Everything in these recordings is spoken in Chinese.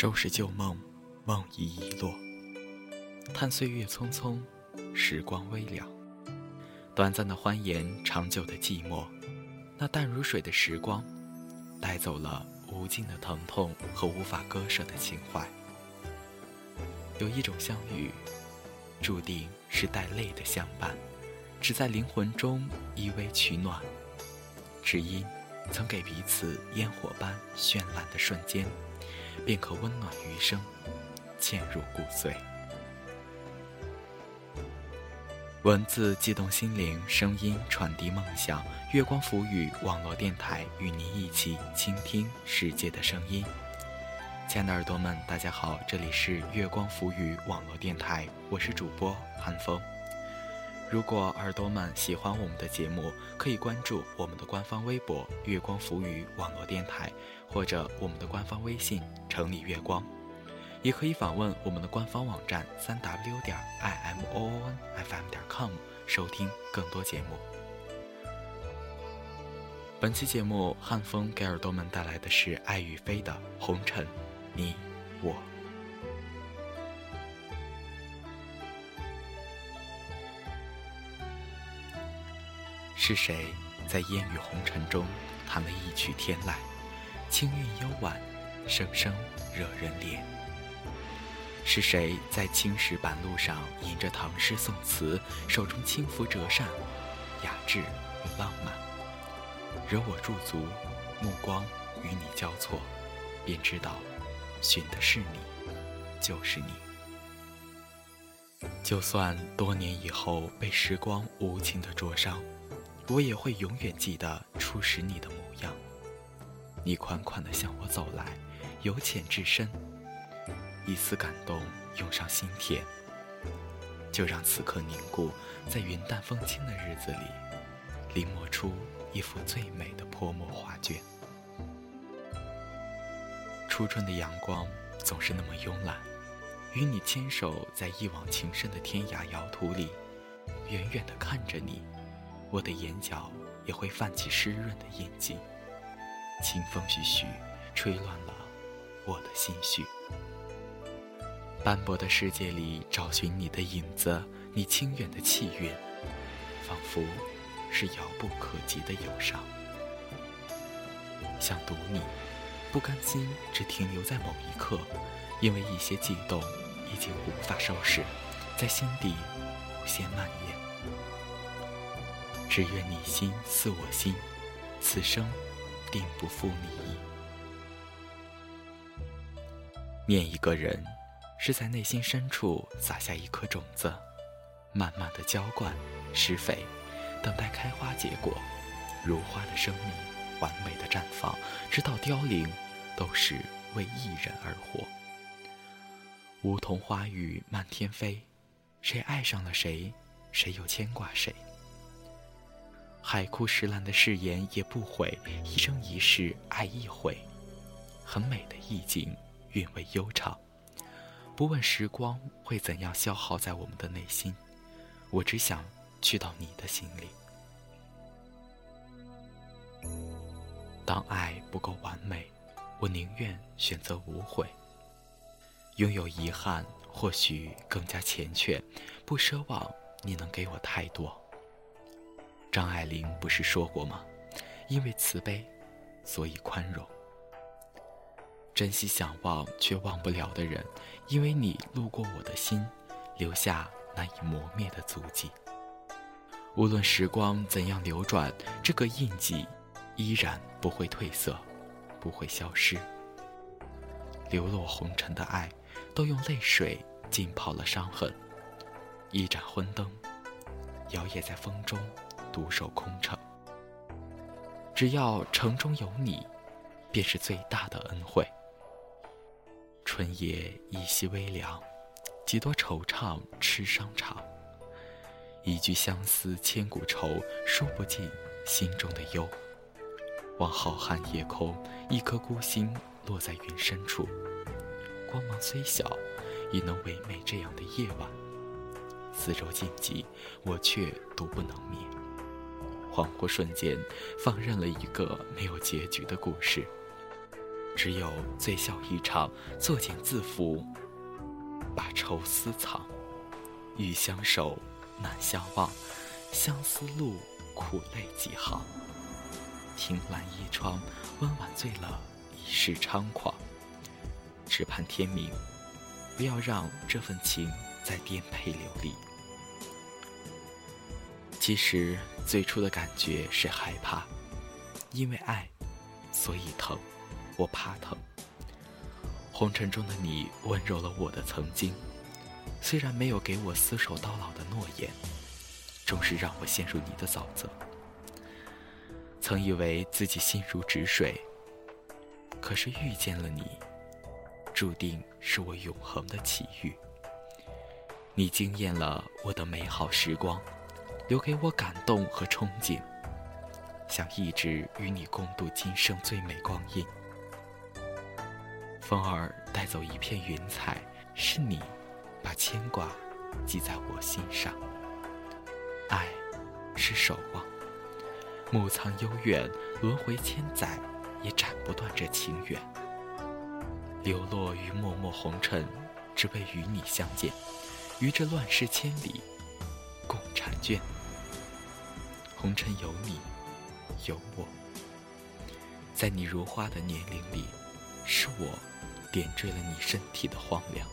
收拾旧梦，梦已遗落。叹岁月匆匆，时光微凉。短暂的欢颜，长久的寂寞。那淡如水的时光，带走了无尽的疼痛和无法割舍的情怀。有一种相遇，注定是带泪的相伴，只在灵魂中依偎取暖，只因曾给彼此烟火般绚烂的瞬间。便可温暖余生，嵌入骨髓。文字悸动心灵，声音传递梦想。月光浮语网络电台与您一起倾听世界的声音。亲爱的耳朵们，大家好，这里是月光浮语网络电台，我是主播韩风。如果耳朵们喜欢我们的节目，可以关注我们的官方微博“月光浮语网络电台”，或者我们的官方微信“城里月光”，也可以访问我们的官方网站三 w 点 i m o o n f m 点 com 收听更多节目。本期节目，汉风给耳朵们带来的是爱与飞的《红尘》，你我。是谁在烟雨红尘中弹了一曲天籁，清韵幽婉，声声惹人怜。是谁在青石板路上吟着唐诗宋词，手中轻拂折扇，雅致与浪漫。惹我驻足，目光与你交错，便知道，寻的是你，就是你。就算多年以后被时光无情的灼伤。我也会永远记得初识你的模样，你款款地向我走来，由浅至深，一丝感动涌上心田。就让此刻凝固在云淡风轻的日子里，临摹出一幅最美的泼墨画卷。初春的阳光总是那么慵懒，与你牵手在一往情深的天涯遥途里，远远地看着你。我的眼角也会泛起湿润的印记，清风徐徐，吹乱了我的心绪。斑驳的世界里找寻你的影子，你清远的气韵，仿佛是遥不可及的忧伤。想读你，不甘心只停留在某一刻，因为一些悸动已经无法收拾，在心底无限蔓延。只愿你心似我心，此生定不负你。念一个人，是在内心深处撒下一颗种子，慢慢的浇灌、施肥，等待开花结果。如花的生命，完美的绽放，直到凋零，都是为一人而活。梧桐花雨漫天飞，谁爱上了谁，谁又牵挂谁。海枯石烂的誓言也不悔，一生一世爱一回，很美的意境，韵味悠长。不问时光会怎样消耗在我们的内心，我只想去到你的心里。当爱不够完美，我宁愿选择无悔。拥有遗憾或许更加缱绻，不奢望你能给我太多。张爱玲不是说过吗？因为慈悲，所以宽容。珍惜想忘却忘不了的人，因为你路过我的心，留下难以磨灭的足迹。无论时光怎样流转，这个印记依然不会褪色，不会消失。流落红尘的爱，都用泪水浸泡了伤痕。一盏昏灯，摇曳在风中。独守空城，只要城中有你，便是最大的恩惠。春夜依稀微凉，几多惆怅痴伤长。一句相思千古愁，说不尽心中的忧。望浩瀚夜空，一颗孤星落在云深处，光芒虽小，也能唯美这样的夜晚。四周静寂，我却独不能眠。恍惚瞬间，放任了一个没有结局的故事。只有醉笑一场，作茧自缚，把愁私藏。欲相守，难相忘，相思路，苦泪几行。听阑衣窗，温婉醉了一世猖狂。只盼天明，不要让这份情再颠沛流离。其实最初的感觉是害怕，因为爱，所以疼。我怕疼。红尘中的你温柔了我的曾经，虽然没有给我厮守到老的诺言，终是让我陷入你的沼泽。曾以为自己心如止水，可是遇见了你，注定是我永恒的奇遇。你惊艳了我的美好时光，留给我感动和憧憬，想一直与你共度今生最美光阴。风儿带走一片云彩，是你把牵挂记在我心上。爱是守望，墓藏悠远，轮回千载也斩不断这情缘。流落于脉脉红尘，只为与你相见，于这乱世千里共婵娟。红尘有你，有我，在你如花的年龄里，是我。点缀了你身体的荒凉，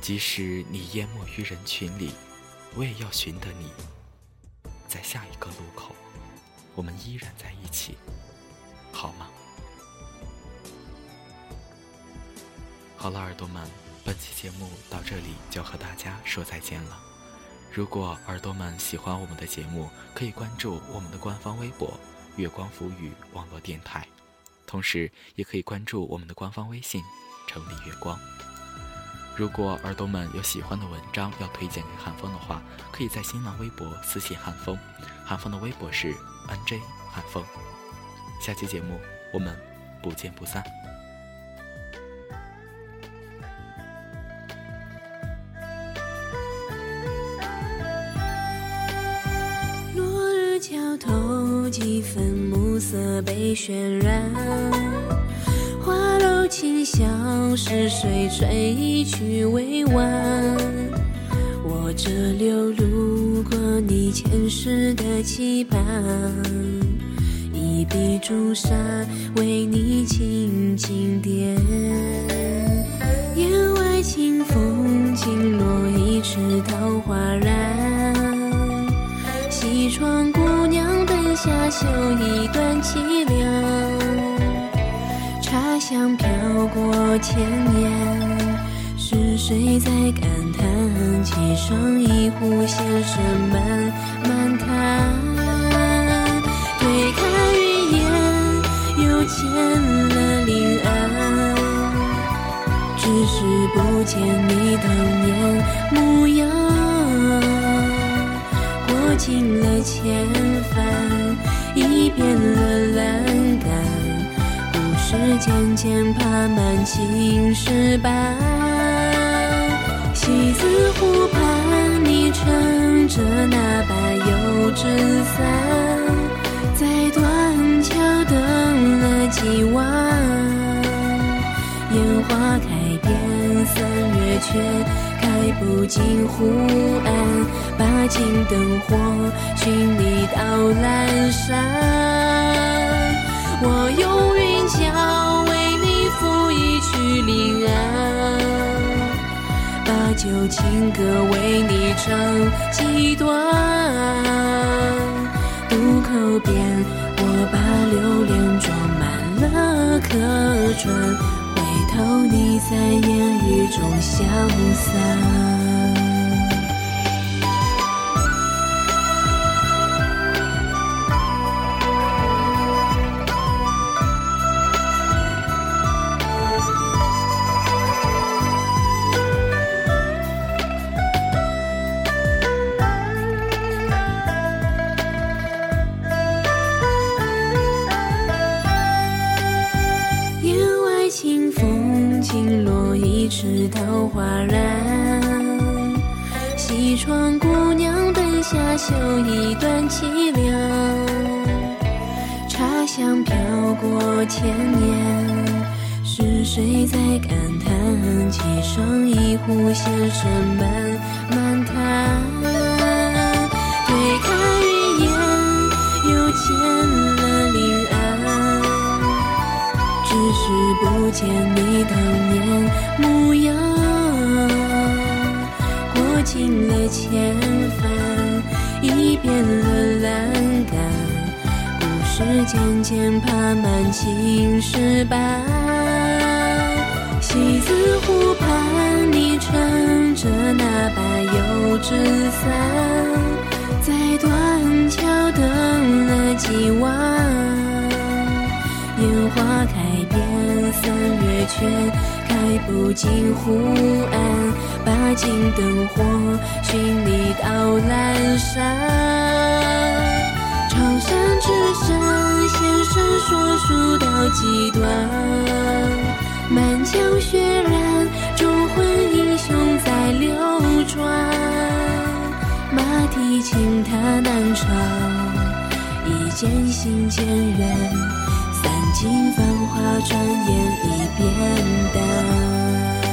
即使你淹没于人群里，我也要寻得你。在下一个路口，我们依然在一起，好吗？好了，耳朵们，本期节目到这里就和大家说再见了。如果耳朵们喜欢我们的节目，可以关注我们的官方微博“月光浮语网络电台”。同时，也可以关注我们的官方微信“城里月光”。如果耳朵们有喜欢的文章要推荐给汉风的话，可以在新浪微博私信汉风，汉风的微博是 “nj 汉风”。下期节目我们不见不散。几分暮色被渲染。花楼琴响，是谁吹一曲未完？我这流路过你前世的期盼，一笔朱砂为你轻轻点。檐外清风轻落一池桃花染，西窗下绣一段凄凉。茶香飘过千年，是谁在感叹？沏上一壶，先生慢慢看。推开云烟，又见了林岸。只是不见你当年模样，尽了千帆，已变了栏杆，故事渐渐爬满青石板。西子湖畔，你撑着那把油纸伞，在断桥等了几晚。烟花开遍三月，却开不进湖岸。把金灯火寻你到阑珊。我用云脚为你抚一曲临安，把旧情歌为你唱几段。渡口边，我把留恋装满了客船。头，你在烟雨中消散。娘灯下绣一段凄凉。茶。香飘过千年，是谁在感叹？沏上一壶先生慢慢谈。推开云烟，又见了林岸，只是不见你当年模样。过尽了千帆，变了栏杆。故事渐渐爬满青石板，西子湖畔，你撑着那把油纸伞，在断桥等了几晚。烟花开遍三月，却开不进湖岸，把金灯火寻你到阑珊。长山之上，先生说书到几段？满腔血染，忠魂英雄在流转。马蹄轻踏南朝，一见心间人，尽繁华，转眼已变淡。